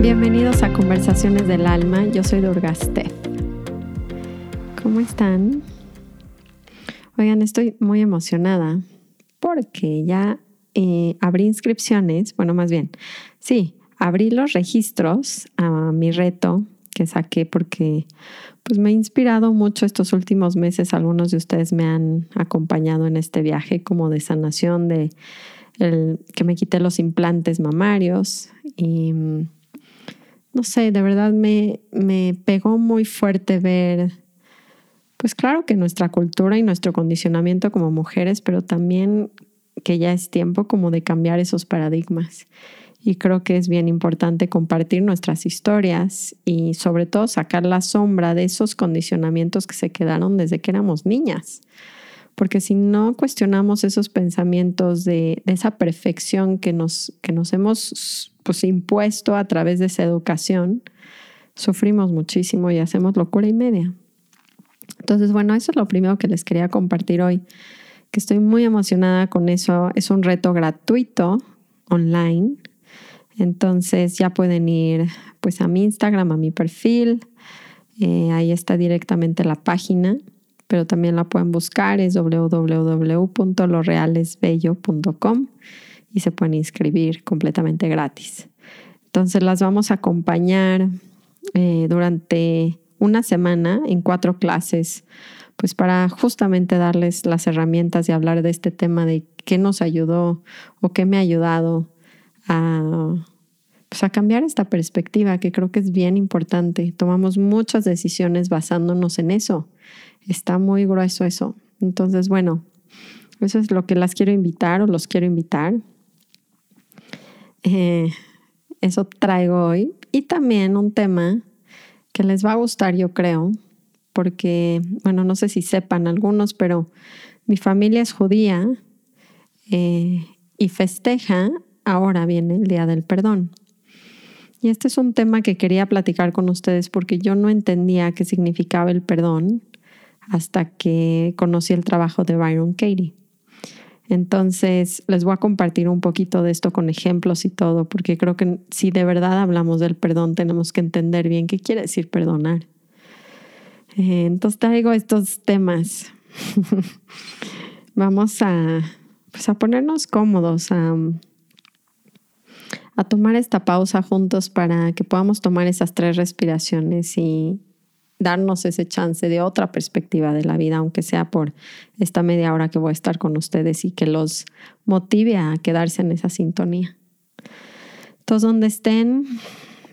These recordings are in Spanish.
Bienvenidos a Conversaciones del Alma, yo soy Durgastev. ¿Cómo están? Oigan, estoy muy emocionada porque ya eh, abrí inscripciones, bueno, más bien, sí, abrí los registros a mi reto que saqué porque pues me ha inspirado mucho estos últimos meses. Algunos de ustedes me han acompañado en este viaje como de sanación, de que me quité los implantes mamarios y no sé, de verdad me, me pegó muy fuerte ver, pues claro que nuestra cultura y nuestro condicionamiento como mujeres, pero también que ya es tiempo como de cambiar esos paradigmas. Y creo que es bien importante compartir nuestras historias y sobre todo sacar la sombra de esos condicionamientos que se quedaron desde que éramos niñas. Porque si no cuestionamos esos pensamientos de, esa perfección que nos, que nos hemos pues, impuesto a través de esa educación, sufrimos muchísimo y hacemos locura y media. Entonces, bueno, eso es lo primero que les quería compartir hoy que estoy muy emocionada con eso. Es un reto gratuito online. Entonces ya pueden ir pues a mi Instagram, a mi perfil. Eh, ahí está directamente la página, pero también la pueden buscar. Es www.lorealesbello.com y se pueden inscribir completamente gratis. Entonces las vamos a acompañar eh, durante una semana en cuatro clases pues para justamente darles las herramientas y hablar de este tema de qué nos ayudó o qué me ha ayudado a, pues a cambiar esta perspectiva, que creo que es bien importante. Tomamos muchas decisiones basándonos en eso. Está muy grueso eso. Entonces, bueno, eso es lo que las quiero invitar o los quiero invitar. Eh, eso traigo hoy. Y también un tema que les va a gustar, yo creo, porque, bueno, no sé si sepan algunos, pero mi familia es judía eh, y festeja, ahora viene el Día del Perdón. Y este es un tema que quería platicar con ustedes porque yo no entendía qué significaba el perdón hasta que conocí el trabajo de Byron Katie. Entonces, les voy a compartir un poquito de esto con ejemplos y todo, porque creo que si de verdad hablamos del perdón, tenemos que entender bien qué quiere decir perdonar. Eh, entonces traigo estos temas. Vamos a, pues a ponernos cómodos, a, a tomar esta pausa juntos para que podamos tomar esas tres respiraciones y darnos ese chance de otra perspectiva de la vida, aunque sea por esta media hora que voy a estar con ustedes y que los motive a quedarse en esa sintonía. Todos donde estén,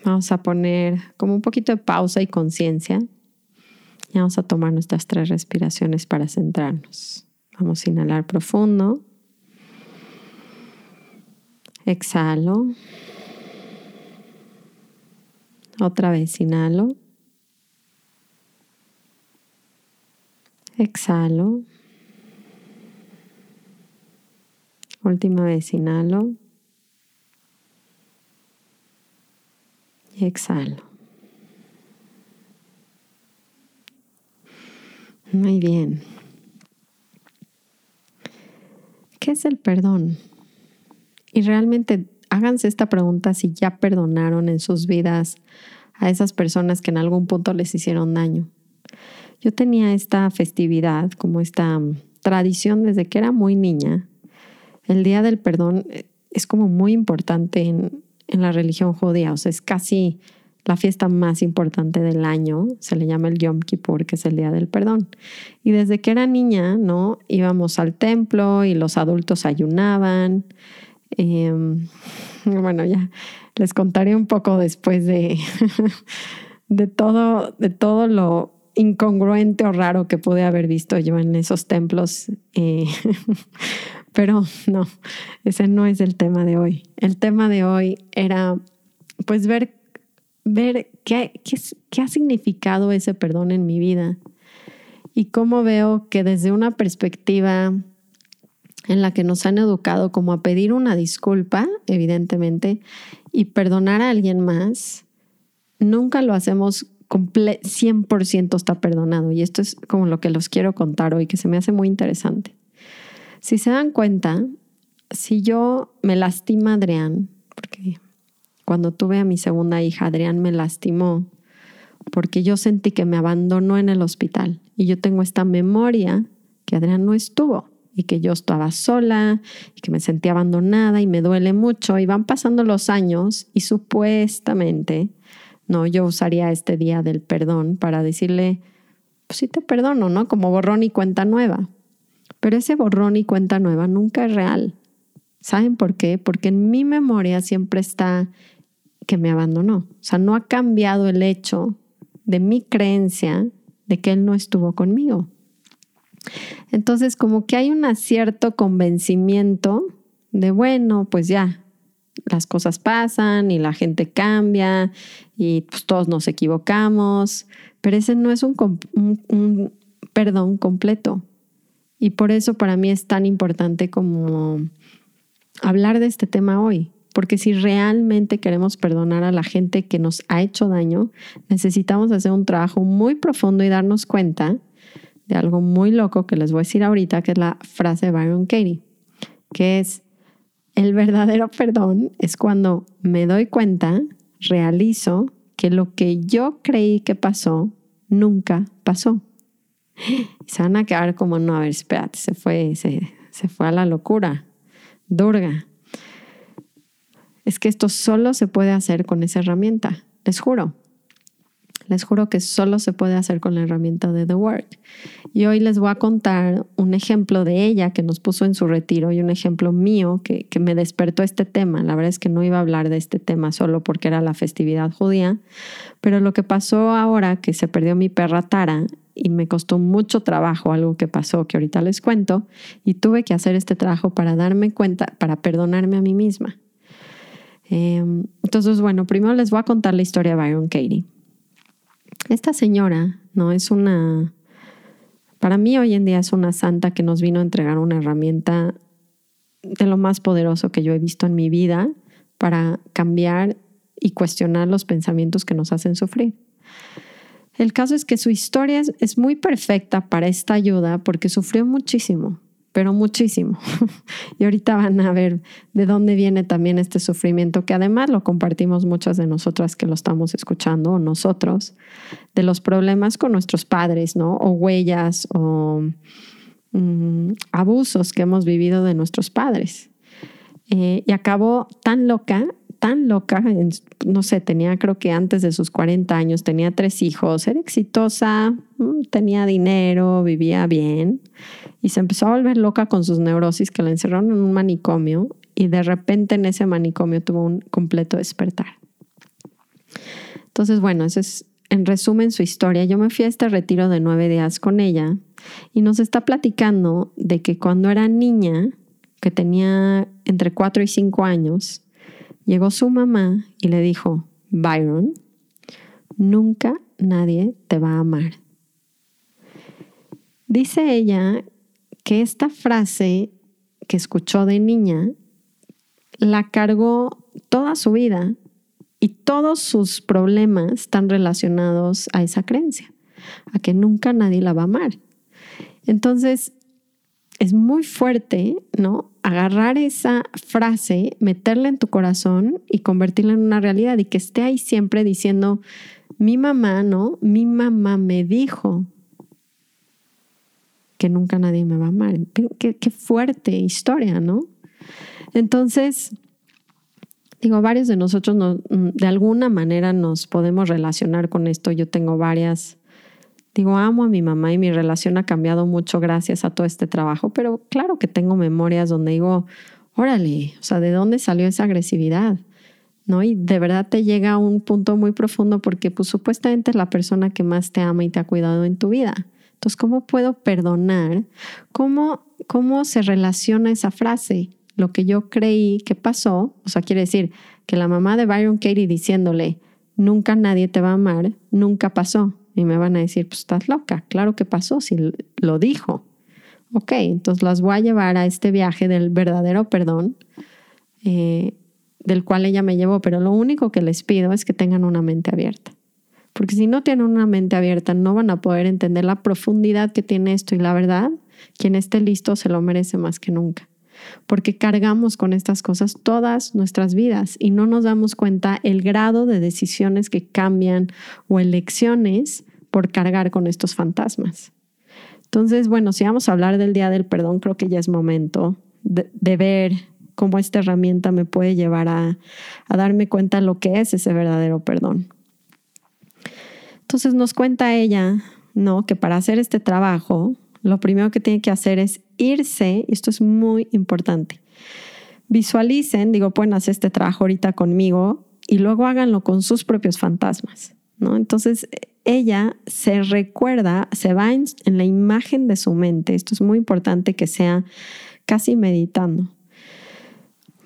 vamos a poner como un poquito de pausa y conciencia vamos a tomar nuestras tres respiraciones para centrarnos. Vamos a inhalar profundo. Exhalo. Otra vez inhalo. Exhalo. Última vez inhalo. Y exhalo. Muy bien. ¿Qué es el perdón? Y realmente háganse esta pregunta si ya perdonaron en sus vidas a esas personas que en algún punto les hicieron daño. Yo tenía esta festividad, como esta mm, tradición desde que era muy niña. El Día del Perdón eh, es como muy importante en, en la religión judía, o sea, es casi la fiesta más importante del año, se le llama el Yom Kippur, que es el Día del Perdón. Y desde que era niña, ¿no? Íbamos al templo y los adultos ayunaban. Em, bueno, ya les contaré un poco después de, de, todo, de todo lo incongruente o raro que pude haber visto yo en esos templos. Eh, pero no, ese no es el tema de hoy. El tema de hoy era pues ver ver qué, qué, ha significado ese perdón en mi vida y cómo veo que desde una perspectiva en la que nos han educado como a pedir una disculpa, evidentemente, y perdonar a alguien más, nunca lo hacemos 100% está perdonado. Y esto es como lo que los quiero contar hoy, que se me hace muy interesante. Si se dan cuenta, si yo me lastima Adrián, porque cuando tuve a mi segunda hija, Adrián me lastimó porque yo sentí que me abandonó en el hospital y yo tengo esta memoria que Adrián no estuvo y que yo estaba sola y que me sentía abandonada y me duele mucho y van pasando los años y supuestamente, no, yo usaría este día del perdón para decirle, pues sí te perdono, ¿no? Como borrón y cuenta nueva. Pero ese borrón y cuenta nueva nunca es real. ¿Saben por qué? Porque en mi memoria siempre está que me abandonó. O sea, no ha cambiado el hecho de mi creencia de que Él no estuvo conmigo. Entonces, como que hay un cierto convencimiento de, bueno, pues ya, las cosas pasan y la gente cambia y pues todos nos equivocamos, pero ese no es un, un perdón completo. Y por eso para mí es tan importante como hablar de este tema hoy, porque si realmente queremos perdonar a la gente que nos ha hecho daño, necesitamos hacer un trabajo muy profundo y darnos cuenta de algo muy loco que les voy a decir ahorita, que es la frase de Byron Katie, que es, el verdadero perdón es cuando me doy cuenta, realizo que lo que yo creí que pasó, nunca pasó. Se van a quedar como, no, a ver, espérate, se fue, se, se fue a la locura. Durga es que esto solo se puede hacer con esa herramienta, les juro. Les juro que solo se puede hacer con la herramienta de The Work. Y hoy les voy a contar un ejemplo de ella que nos puso en su retiro y un ejemplo mío que, que me despertó este tema. La verdad es que no iba a hablar de este tema solo porque era la festividad judía, pero lo que pasó ahora que se perdió mi perra Tara y me costó mucho trabajo algo que pasó que ahorita les cuento y tuve que hacer este trabajo para darme cuenta, para perdonarme a mí misma. Em, entonces, bueno, primero les voy a contar la historia de Byron Katie. Esta señora, ¿no? Es una, para mí hoy en día es una santa que nos vino a entregar una herramienta de lo más poderoso que yo he visto en mi vida para cambiar y cuestionar los pensamientos que nos hacen sufrir. El caso es que su historia es muy perfecta para esta ayuda porque sufrió muchísimo pero muchísimo. y ahorita van a ver de dónde viene también este sufrimiento, que además lo compartimos muchas de nosotras que lo estamos escuchando, o nosotros, de los problemas con nuestros padres, ¿no? O huellas o mm, abusos que hemos vivido de nuestros padres. Eh, y acabó tan loca tan loca, no sé, tenía creo que antes de sus 40 años, tenía tres hijos, era exitosa, mm, tenía dinero, vivía bien y se empezó a volver loca con sus neurosis que la encerraron en un manicomio y de repente en ese manicomio tuvo un completo despertar. Entonces, bueno, eso es en resumen su historia. Yo me fui a este retiro de nueve días con ella y nos está platicando de que cuando era niña, que tenía entre cuatro y cinco años, Llegó su mamá y le dijo, Byron, nunca nadie te va a amar. Dice ella que esta frase que escuchó de niña la cargó toda su vida y todos sus problemas están relacionados a esa creencia, a que nunca nadie la va a amar. Entonces, es muy fuerte, ¿no? Agarrar esa frase, meterla en tu corazón y convertirla en una realidad y que esté ahí siempre diciendo, mi mamá, ¿no? Mi mamá me dijo que nunca nadie me va a amar. Qué, fuerte historia, ¿no? Entonces, digo, varios de nosotros de alguna manera nos podemos relacionar con esto. Yo tengo varias Digo, amo a mi mamá y mi relación ha cambiado mucho gracias a todo este trabajo, pero claro que tengo memorias donde digo, órale, o sea, ¿de dónde salió esa agresividad? ¿No? Y de verdad te llega a un punto muy profundo porque pues supuestamente es la persona que más te ama y te ha cuidado en tu vida. Entonces, ¿cómo puedo perdonar? ¿Cómo, cómo se relaciona esa frase? Lo que yo creí que pasó, o sea, quiere decir que la mamá de Byron Katie diciéndole, nunca nadie te va a amar, nunca pasó. Y me van a decir, pues estás loca. Claro que pasó, si lo dijo. Ok, entonces las voy a llevar a este viaje del verdadero perdón, eh, del cual ella me llevó, pero lo único que les pido es que tengan una mente abierta. Porque si no tienen una mente abierta, no van a poder entender la profundidad que tiene esto y la verdad, quien esté listo se lo merece más que nunca. Porque cargamos con estas cosas todas nuestras vidas y no nos damos cuenta el grado de decisiones que cambian o elecciones por cargar con estos fantasmas. Entonces, bueno, si vamos a hablar del Día del Perdón, creo que ya es momento de, ver cómo esta herramienta me puede llevar a, a darme cuenta lo que es ese verdadero perdón. Entonces nos cuenta ella, ¿no? Que para hacer este trabajo, lo primero que tiene que hacer es irse, esto es muy importante. Visualicen, digo, pueden hacer este trabajo ahorita conmigo y luego háganlo con sus propios fantasmas, ¿no? Entonces ella se recuerda, se va en, en la imagen de su mente. Esto es muy importante que sea casi meditando.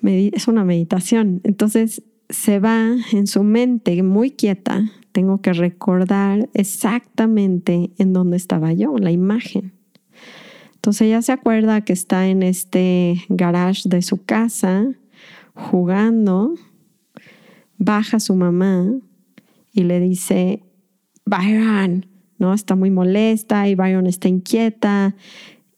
Es una meditación. Entonces se va en su mente muy quieta. Tengo que recordar exactamente en dónde estaba yo, la imagen. Entonces ella se acuerda que está en este garage de su casa jugando. Baja su mamá y le dice, Byron, ¿no? Está muy molesta y Byron está inquieta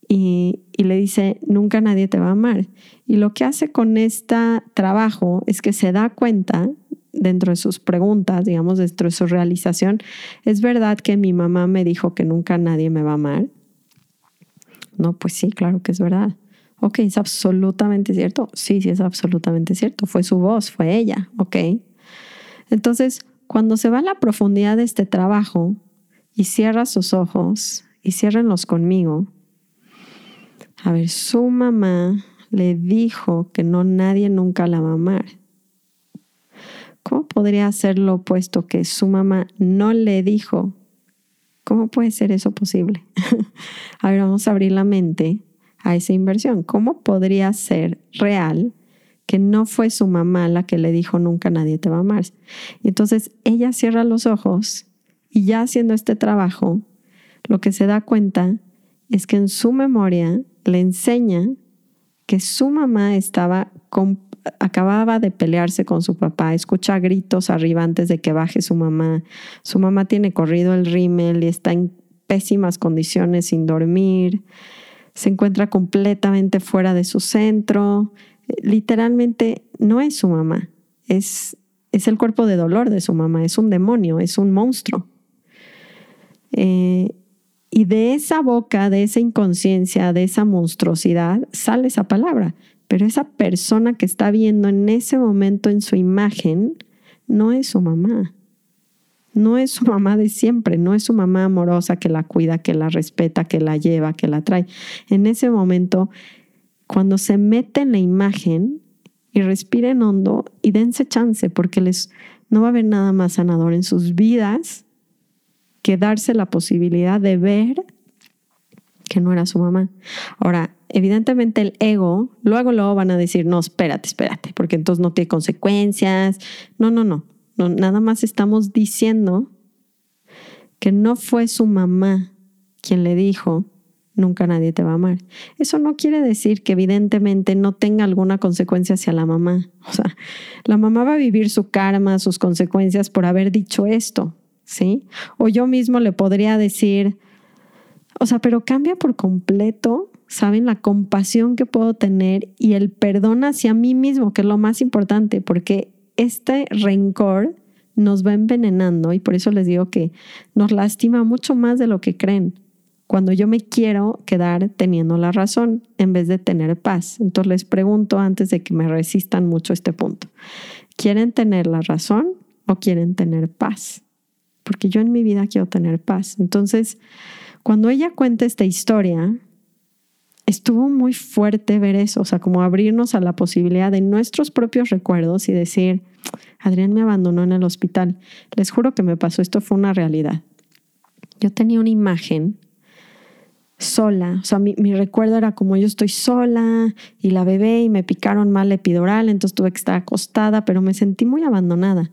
y, le dice, nunca nadie te va a amar. Y lo que hace con este trabajo es que se da cuenta dentro de sus preguntas, digamos, dentro de su realización, ¿es verdad que mi mamá me dijo que nunca nadie me va a amar? No, pues sí, claro que es verdad. Ok, ¿es absolutamente cierto? Sí, sí, es absolutamente cierto. Fue su voz, fue ella, ok. Entonces, cuando se va a la profundidad de este trabajo y cierra sus ojos y ciérrenlos conmigo, a ver, su mamá le dijo que no nadie nunca la va a amar. ¿Cómo podría ser lo opuesto que su mamá no le dijo? ¿Cómo puede ser eso posible? a ver, vamos a abrir la mente a esa inversión. ¿Cómo podría ser real que no fue su mamá la que le dijo nunca nadie te va a amar? Y entonces ella cierra los ojos y ya haciendo este trabajo, lo que se da cuenta es que en su memoria le enseña que su mamá estaba acababa de pelearse con su papá, escucha gritos arriba antes de que baje su mamá. Su mamá tiene corrido el rímel y está en pésimas condiciones sin dormir. Se encuentra completamente fuera de su centro. Literalmente no es su mamá, es, es el cuerpo de dolor de su mamá, es un demonio, es un monstruo. Eh, y de esa boca, de esa inconsciencia, de esa monstruosidad, sale esa palabra. Pero esa persona que está viendo en ese momento en su imagen no es su mamá. No es su mamá de siempre, no es su mamá amorosa que la cuida, que la respeta, que la lleva, que la trae. En ese momento, cuando se mete en la imagen y respiren hondo y dense chance, porque les, no va a haber nada más sanador en sus vidas que darse la posibilidad de ver que no era su mamá. Ahora, evidentemente el ego, luego luego van a decir, no, espérate, espérate, porque entonces no tiene consecuencias. No, no, no, no nada más estamos diciendo que no fue su mamá quien le dijo, nunca nadie te va a amar. Eso no quiere decir que evidentemente no tenga alguna consecuencia hacia la mamá. O sea, la mamá va a vivir su karma, sus consecuencias por haber dicho esto. ¿sí? O yo mismo le podría decir, o sea, pero cambia por completo, ¿saben? La compasión que puedo tener y el perdón hacia mí mismo, que es lo más importante, porque este rencor nos va envenenando y por eso les digo que nos lastima mucho más de lo que creen. Cuando yo me quiero quedar teniendo la razón en vez de tener paz. Entonces les pregunto antes de que me resistan mucho este punto. ¿Quieren tener la razón o quieren tener paz? porque yo en mi vida quiero tener paz. Entonces, cuando ella cuenta esta historia, estuvo muy fuerte ver eso, o sea, como abrirnos a la posibilidad de nuestros propios recuerdos y decir, Adrián me abandonó en el hospital. Les juro que me pasó, esto fue una realidad. Yo tenía una imagen sola, o sea, mi, recuerdo era como yo estoy sola y la bebé y me picaron mal epidural, entonces tuve que estar acostada, pero me sentí muy abandonada.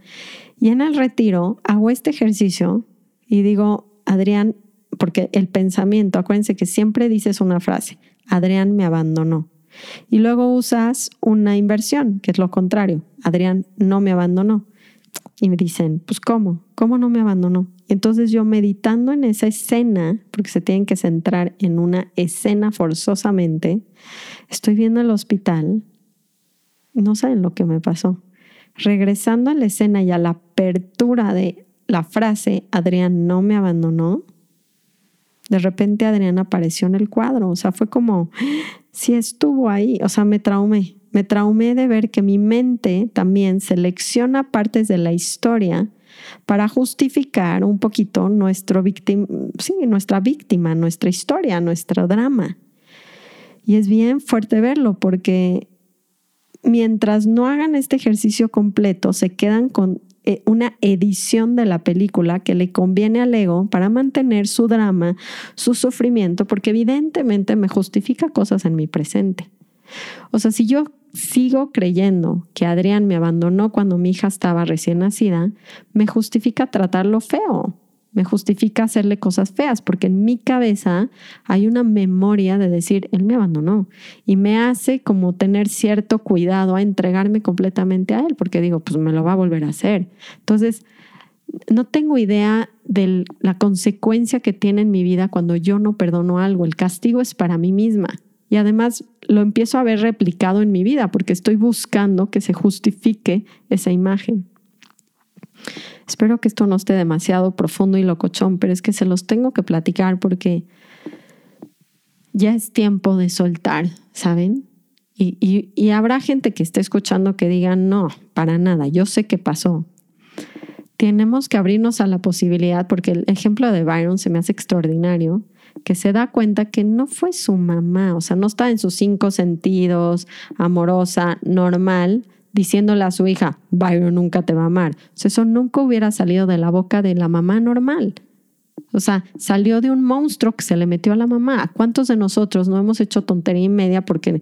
Y en el retiro hago este ejercicio y digo, Adrián, porque el pensamiento, acuérdense que siempre dices una frase, Adrián me abandonó. Y luego usas una inversión, que es lo contrario. Adrián no me abandonó. Y me dicen, pues ¿cómo? ¿Cómo no me abandonó? Entonces yo meditando en esa escena, porque se tienen que centrar en una escena forzosamente, estoy viendo el hospital, no saben lo que me pasó. Regresando a la escena y a la apertura de la frase, Adrián no me abandonó, de repente Adrián apareció en el cuadro, o sea, fue como, si estuvo ahí, o sea, me traumé, me traumé de ver que mi mente también selecciona partes de la historia para justificar un poquito nuestro sí, nuestra víctima, nuestra historia, nuestro drama. Y es bien fuerte verlo porque mientras no hagan este ejercicio completo, se quedan con una edición de la película que le conviene al ego para mantener su drama, su sufrimiento, porque evidentemente me justifica cosas en mi presente. O sea, si yo sigo creyendo que Adrián me abandonó cuando mi hija estaba recién nacida, me justifica tratarlo feo, me justifica hacerle cosas feas, porque en mi cabeza hay una memoria de decir, él me abandonó y me hace como tener cierto cuidado a entregarme completamente a él, porque digo, pues me lo va a volver a hacer. Entonces, no tengo idea de la consecuencia que tiene en mi vida cuando yo no perdono algo. El castigo es para mí misma. Y además lo empiezo a ver replicado en mi vida porque estoy buscando que se justifique esa imagen. Espero que esto no esté demasiado profundo y locochón, pero es que se los tengo que platicar porque ya es tiempo de soltar, ¿saben? Y, habrá gente que esté escuchando que diga, no, para nada, yo sé qué pasó. Tenemos que abrirnos a la posibilidad, porque el ejemplo de Byron se me hace extraordinario que se da cuenta que no fue su mamá, o sea, no está en sus cinco sentidos, amorosa, normal, diciéndole a su hija, Byron nunca te va a amar. O eso nunca hubiera salido de la boca de la mamá normal. O sea, salió de un monstruo que se le metió a la mamá. ¿Cuántos de nosotros no hemos hecho tontería y media porque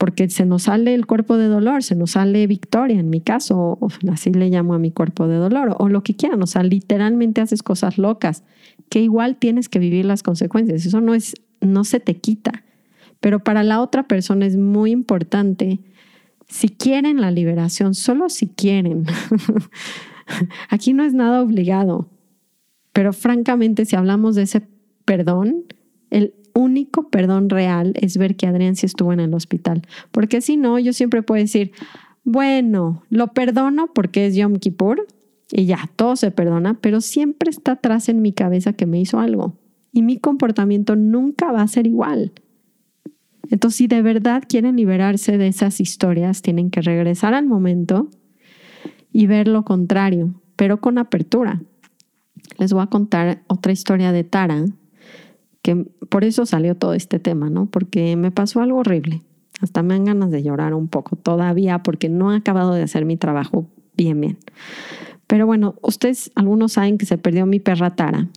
porque se nos sale el cuerpo de dolor, se nos sale victoria, en mi caso, así le llamo a mi cuerpo de dolor, o lo que quieran, o sea, literalmente haces cosas locas, que igual tienes que vivir las consecuencias, eso no es, no se te quita, pero para la otra persona es muy importante, si quieren la liberación, solo si quieren, aquí no es nada obligado, pero francamente si hablamos de ese perdón, el único perdón real es ver que Adrián sí estuvo en el hospital. Porque si no, yo siempre puedo decir, bueno, lo perdono porque es Yom Kippur y ya, todo se perdona, pero siempre está atrás en mi cabeza que me hizo algo. Y mi comportamiento nunca va a ser igual. Entonces, si de verdad quieren liberarse de esas historias, tienen que regresar al momento y ver lo contrario, pero con apertura. Les voy a contar otra historia de Tara, que por eso salió todo este tema, ¿no? Porque me pasó algo horrible. Hasta me dan ganas de llorar un poco todavía porque no he acabado de hacer mi trabajo bien, bien. Pero bueno, ustedes, algunos saben que se perdió mi perra Tara.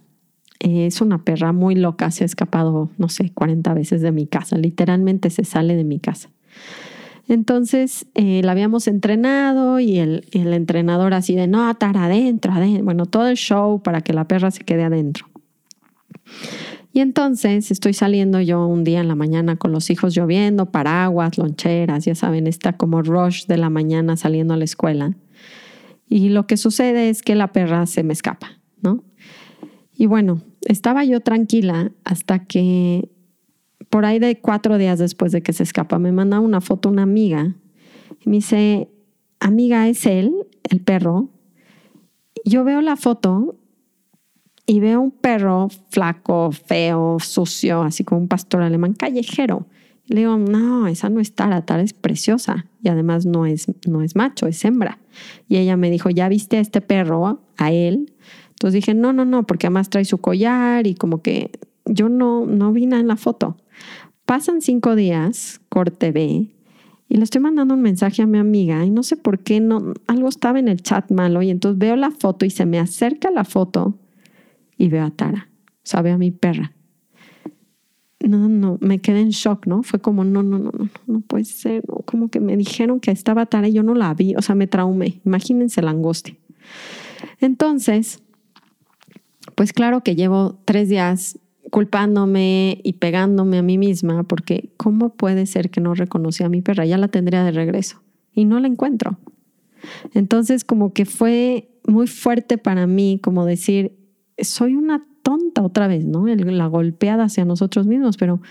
Es una perra muy loca, se ha escapado, no sé, 40 veces de mi casa. Literalmente se sale de mi casa. Entonces eh, la habíamos entrenado y el, el entrenador así de, no, Tara, adentro, adentro. Bueno, todo el show para que la perra se quede adentro. Y entonces estoy saliendo yo un día en la mañana con los hijos lloviendo, paraguas, loncheras, ya saben, está como rush de la mañana saliendo a la escuela. Y lo que sucede es que la perra se me escapa, ¿no? Y bueno, estaba yo tranquila hasta que por ahí de cuatro días después de que se escapa, me manda una foto una amiga y me dice, amiga, es él, el perro. Yo veo la foto y veo un perro flaco, feo, sucio, así como un pastor alemán callejero. le digo, no, esa no es Tara, Tara es preciosa y además no es, no es macho, es hembra. Y ella me dijo, ¿ya viste a este perro, a él? Entonces dije, no, no, no, porque además trae su collar y como que yo no, no vi nada en la foto. Pasan cinco días, corte B, y le estoy mandando un mensaje a mi amiga y no sé por qué, no, algo estaba en el chat malo y entonces veo la foto y se me acerca la foto y veo a Tara, o sea, veo a mi perra. No, no, me quedé en shock, ¿no? Fue como, no, no, no, no, no puede ser, como que me dijeron que estaba Tara y yo no la vi, o sea, me traumé, imagínense la angustia. Entonces, pues claro que llevo tres días culpándome y pegándome a mí misma porque ¿cómo puede ser que no reconocí a mi perra? Ya la tendría de regreso y no la encuentro. Entonces como que fue muy fuerte para mí como decir, soy una tonta otra vez, ¿no? La golpeada hacia nosotros mismos, pero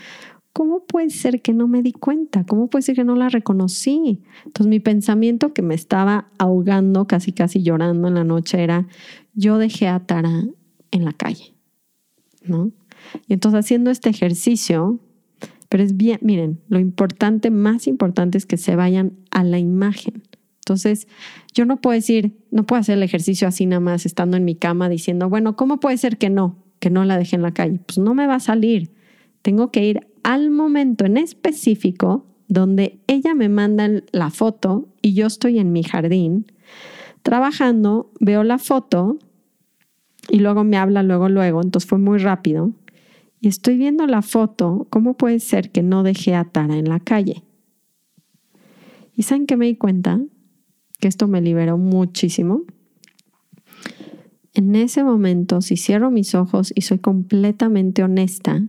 ¿cómo puede ser que no me di cuenta? ¿Cómo puede ser que no la reconocí? Entonces mi pensamiento que me estaba ahogando, casi casi llorando en la noche era, yo dejé a Tara en la calle, ¿no? Y entonces haciendo este ejercicio, pero es bien, miren, lo importante, más importante es que se vayan a la imagen. Entonces, yo no puedo decir, no puedo hacer el ejercicio así nada más estando en mi cama diciendo, bueno, ¿cómo puede ser que no? Que no la deje en la calle. Pues no me va a salir. Tengo que ir al momento en específico donde ella me manda la foto y yo estoy en mi jardín trabajando, veo la foto y luego me habla luego, luego, entonces fue muy rápido. Y estoy viendo la foto, ¿cómo puede ser que no dejé a Tara en la calle? ¿Y saben que me di cuenta? Que esto me liberó muchísimo. En ese momento, si cierro mis ojos y soy completamente honesta,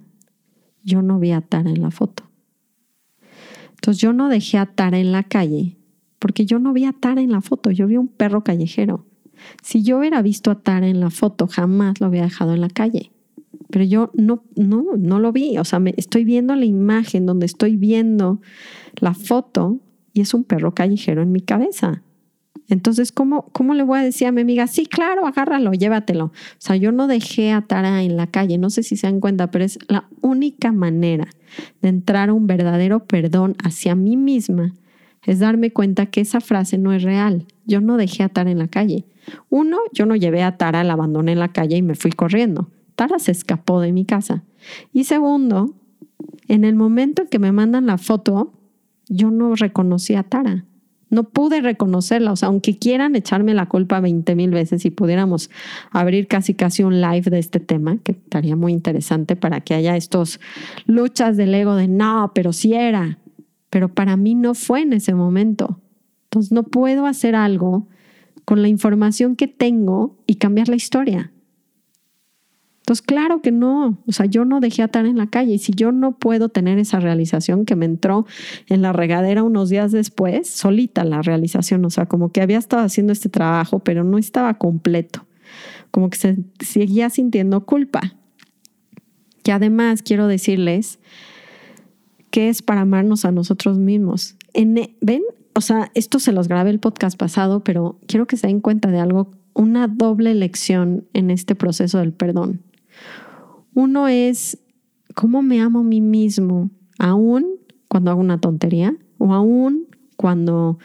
yo no vi a Tara en la foto. Entonces yo no dejé a Tara en la calle porque yo no vi a Tara en la foto, yo vi un perro callejero. Si yo hubiera visto a Tara en la foto, jamás lo había dejado en la calle. Pero yo no, no, no lo vi. O sea, me, estoy viendo la imagen donde estoy viendo la foto y es un perro callejero en mi cabeza. Entonces, ¿cómo, ¿cómo le voy a decir a mi amiga? Sí, claro, agárralo, llévatelo. O sea, yo no dejé a Tara en la calle, no sé si se dan cuenta, pero es la única manera de entrar a un verdadero perdón hacia mí misma, es darme cuenta que esa frase no es real. Yo no dejé a Tara en la calle. Uno, yo no llevé a Tara, la abandoné en la calle y me fui corriendo. Tara se escapó de mi casa. Y segundo, en el momento en que me mandan la foto, yo no reconocí a Tara. No pude reconocerla. O sea, aunque quieran echarme la culpa 20 mil veces y pudiéramos abrir casi casi un live de este tema, que estaría muy interesante para que haya estos luchas del ego de no, pero sí era. Pero para mí no fue en ese momento. Entonces no puedo hacer algo con la información que tengo y cambiar la historia. Entonces, claro que no, o sea, yo no dejé a en la calle y si yo no puedo tener esa realización que me entró en la regadera unos días después, solita la realización, o sea, como que había estado haciendo este trabajo, pero no estaba completo, como que se seguía sintiendo culpa. Que además quiero decirles que es para amarnos a nosotros mismos. ¿Ven? O sea, esto se los grabé el podcast pasado, pero quiero que se den cuenta de algo, una doble lección en este proceso del perdón. Uno es cómo me amo a mí mismo, aún cuando hago una tontería, o aún cuando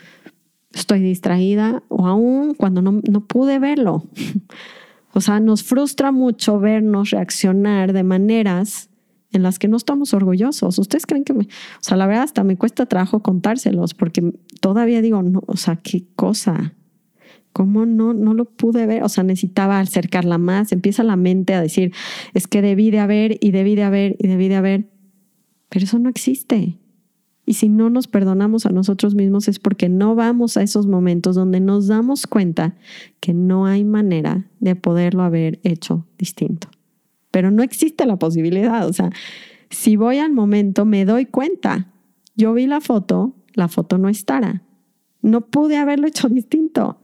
estoy distraída, o aún cuando no, no pude verlo. o sea, nos frustra mucho vernos reaccionar de maneras en las que no estamos orgullosos. ¿Ustedes creen que me, o sea, la verdad hasta me cuesta trabajo contárselos porque todavía digo, o sea, qué cosa, ¿Cómo no, no lo pude ver? O sea, necesitaba acercarla más. Empieza la mente a decir, es que debí de haber y debí de haber y debí de haber. Pero eso no existe. Y si no nos perdonamos a nosotros mismos es porque no vamos a esos momentos donde nos damos cuenta que no hay manera de poderlo haber hecho distinto. Pero no existe la posibilidad. O sea, si voy al momento, me doy cuenta. Yo vi la foto, la foto no estará. No pude haberlo hecho distinto.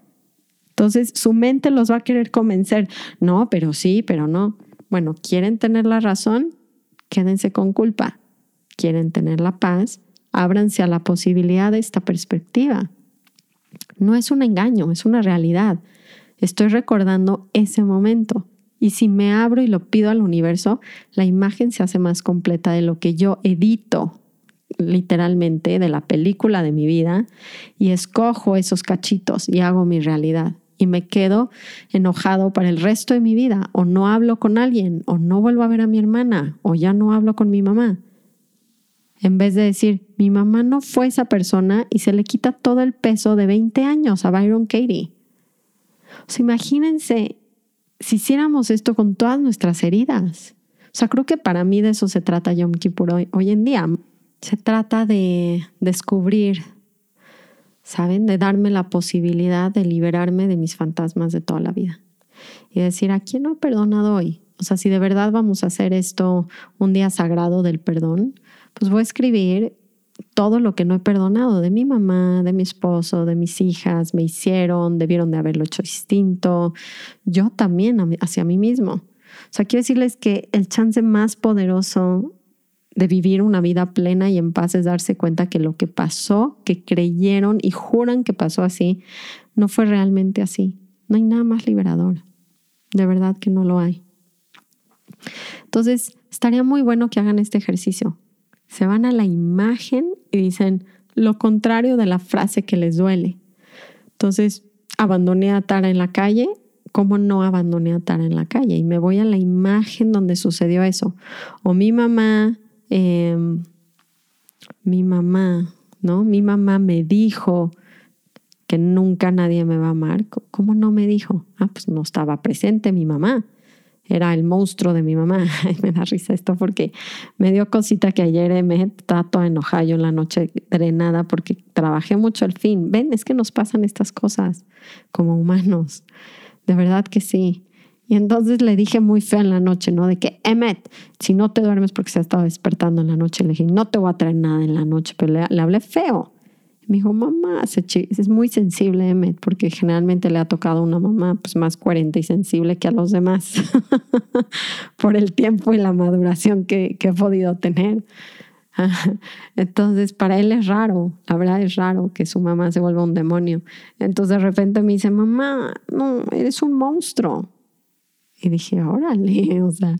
Entonces su mente los va a querer convencer. No, pero sí, pero no. Bueno, ¿quieren tener la razón? Quédense con culpa. ¿Quieren tener la paz? Ábranse a la posibilidad de esta perspectiva. No es un engaño, es una realidad. Estoy recordando ese momento. Y si me abro y lo pido al universo, la imagen se hace más completa de lo que yo edito literalmente de la película de mi vida y escojo esos cachitos y hago mi realidad y me quedo enojado para el resto de mi vida o no hablo con alguien o no vuelvo a ver a mi hermana o ya no hablo con mi mamá. En vez de decir, mi mamá no fue esa persona y se le quita todo el peso de 20 años a Byron Katie. O sea, imagínense si hiciéramos esto con todas nuestras heridas. O sea, creo que para mí de eso se trata Yom Kippur hoy, hoy en día. Se trata de descubrir ¿saben? De darme la posibilidad de liberarme de mis fantasmas de toda la vida. Y decir, ¿a quién no he perdonado hoy? O sea, si de verdad vamos a hacer esto un día sagrado del perdón, pues voy a escribir todo lo que no he perdonado de mi mamá, de mi esposo, de mis hijas, me hicieron, debieron de haberlo hecho distinto, yo también hacia mí mismo. O sea, quiero decirles que el chance más poderoso de vivir una vida plena y en paz es darse cuenta que lo que pasó, que creyeron y juran que pasó así, no fue realmente así. No hay nada más liberador. De verdad que no lo hay. Entonces, estaría muy bueno que hagan este ejercicio. Se van a la imagen y dicen lo contrario de la frase que les duele. Entonces, abandoné a Tara en la calle. ¿Cómo no abandoné a Tara en la calle? Y me voy a la imagen donde sucedió eso. O mi mamá Em, mi mamá, ¿no? Mi mamá me dijo que nunca nadie me va a amar. ¿Cómo no me dijo? Ah, pues no estaba presente mi mamá. Era el monstruo de mi mamá. me da risa esto porque me dio cosita que ayer me estaba toda enojada yo en la noche drenada porque trabajé mucho el fin. Ven, es que nos pasan estas cosas como humanos. De verdad que sí. Y entonces le dije muy feo en la noche, ¿no? De que, Emmet, si no te duermes porque se ha estado despertando en la noche, le dije, no te voy a traer nada en la noche, pero le, hablé feo. Me dijo, mamá, es muy sensible, Emmet, porque generalmente le ha tocado una mamá pues, más coherente y sensible que a los demás, por el tiempo y la maduración que, que he podido tener. Entonces, para él es raro, la verdad es raro que su mamá se vuelva un demonio. Entonces, de repente me dice, mamá, no, eres un monstruo. Y dije, órale, o sea,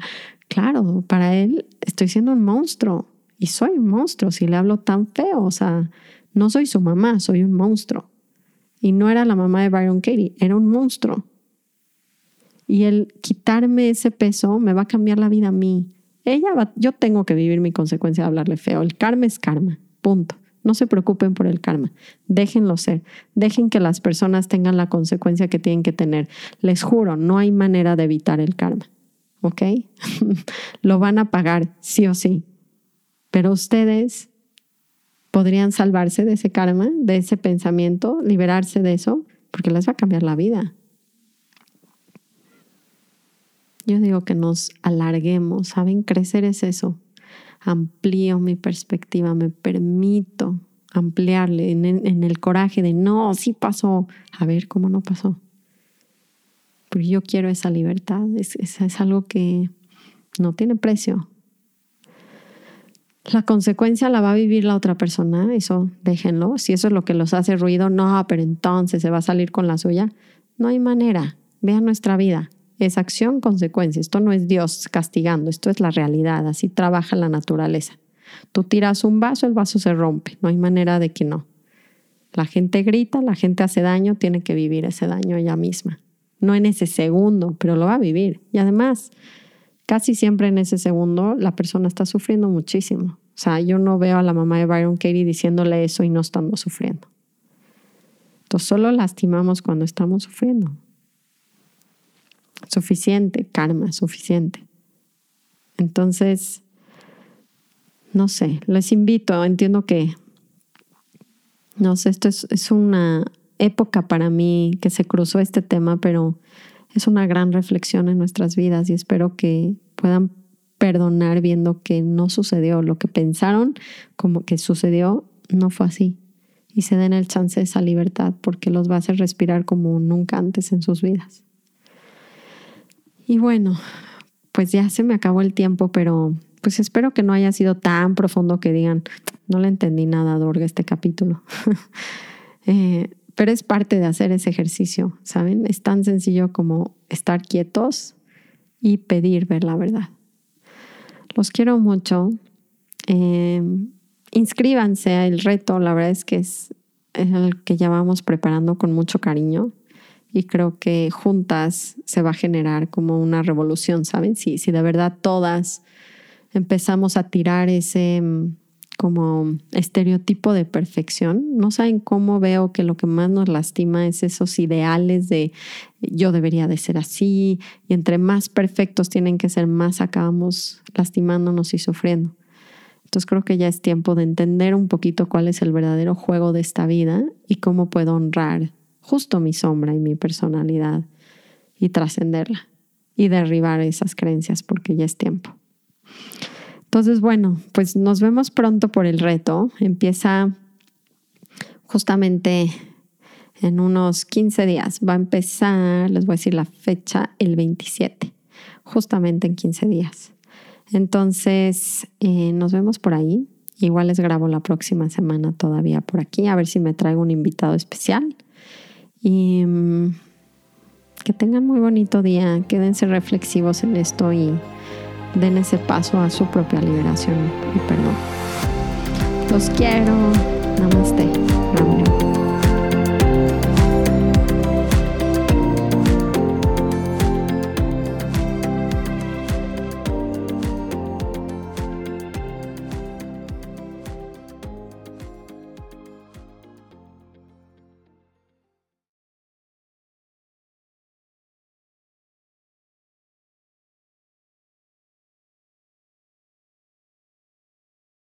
claro, para él estoy siendo un monstruo y soy un monstruo si le hablo tan feo, o sea, no soy su mamá, soy un monstruo. Y no era la mamá de Byron Katie, era un monstruo. Y el quitarme ese peso me va a cambiar la vida a mí. Ella va, yo tengo que vivir mi consecuencia de hablarle feo. El karma es karma, punto. No se preocupen por el karma, déjenlo ser, dejen que las personas tengan la consecuencia que tienen que tener. Les juro, no hay manera de evitar el karma, ¿ok? Lo van a pagar sí o sí, pero ustedes podrían salvarse de ese karma, de ese pensamiento, liberarse de eso, porque les va a cambiar la vida. Yo digo que nos alarguemos, ¿saben? Crecer es eso, amplío mi perspectiva, me permito ampliarle en, el coraje de no, sí pasó, a ver cómo no pasó. Porque yo quiero esa libertad, es, algo que no tiene precio. La consecuencia la va a vivir la otra persona, eso déjenlo. Si eso es lo que los hace ruido, no, pero entonces se va a salir con la suya. No hay manera. Vean nuestra vida. Es acción, consecuencia. Esto no es Dios castigando, esto es la realidad. Así trabaja la naturaleza. Tú tiras un vaso, el vaso se rompe. No hay manera de que no. La gente grita, la gente hace daño, tiene que vivir ese daño ella misma. No en ese segundo, pero lo va a vivir. Y además, casi siempre en ese segundo la persona está sufriendo muchísimo. O sea, yo no veo a la mamá de Byron Katie diciéndole eso y no estando sufriendo. Entonces solo lastimamos cuando estamos sufriendo. Suficiente, karma, suficiente. Entonces, no sé, les invito, entiendo que, no sé, esto es, es una época para mí que se cruzó este tema, pero es una gran reflexión en nuestras vidas y espero que puedan perdonar viendo que no sucedió lo que pensaron como que sucedió, no fue así. Y se den el chance de esa libertad porque los va a hacer respirar como nunca antes en sus vidas. Y bueno, pues ya se me acabó el tiempo, pero pues espero que no haya sido tan profundo que digan, no le entendí nada, Dorga, este capítulo. Eh, pero es parte de hacer ese ejercicio, ¿saben? Es tan sencillo como estar quietos y pedir ver la verdad. Los quiero mucho. Eh, inscríbanse al reto, la verdad es que es el que ya vamos preparando con mucho cariño y creo que juntas se va a generar como una revolución, ¿saben? Si, si de verdad todas empezamos a tirar ese como estereotipo de perfección, no saben cómo veo que lo que más nos lastima es esos ideales de yo debería de ser así y entre más perfectos tienen que ser, más acabamos lastimándonos y sufriendo. Entonces creo que ya es tiempo de entender un poquito cuál es el verdadero juego de esta vida y cómo puedo honrar justo mi sombra y mi personalidad y trascenderla. y derribar esas creencias porque ya es tiempo. Entonces, bueno, pues nos vemos pronto por el reto. Empieza justamente en unos 15 días. Va a empezar, les voy a decir la fecha, el 27, justamente en 15 días. Entonces, eh, nos vemos por ahí. Igual les grabo la próxima semana todavía por aquí, a ver si me traigo un invitado especial. Y mm, que tengan muy bonito día, quédense reflexivos en esto y den ese paso a su propia liberación y perdón. Los quiero. Namaste.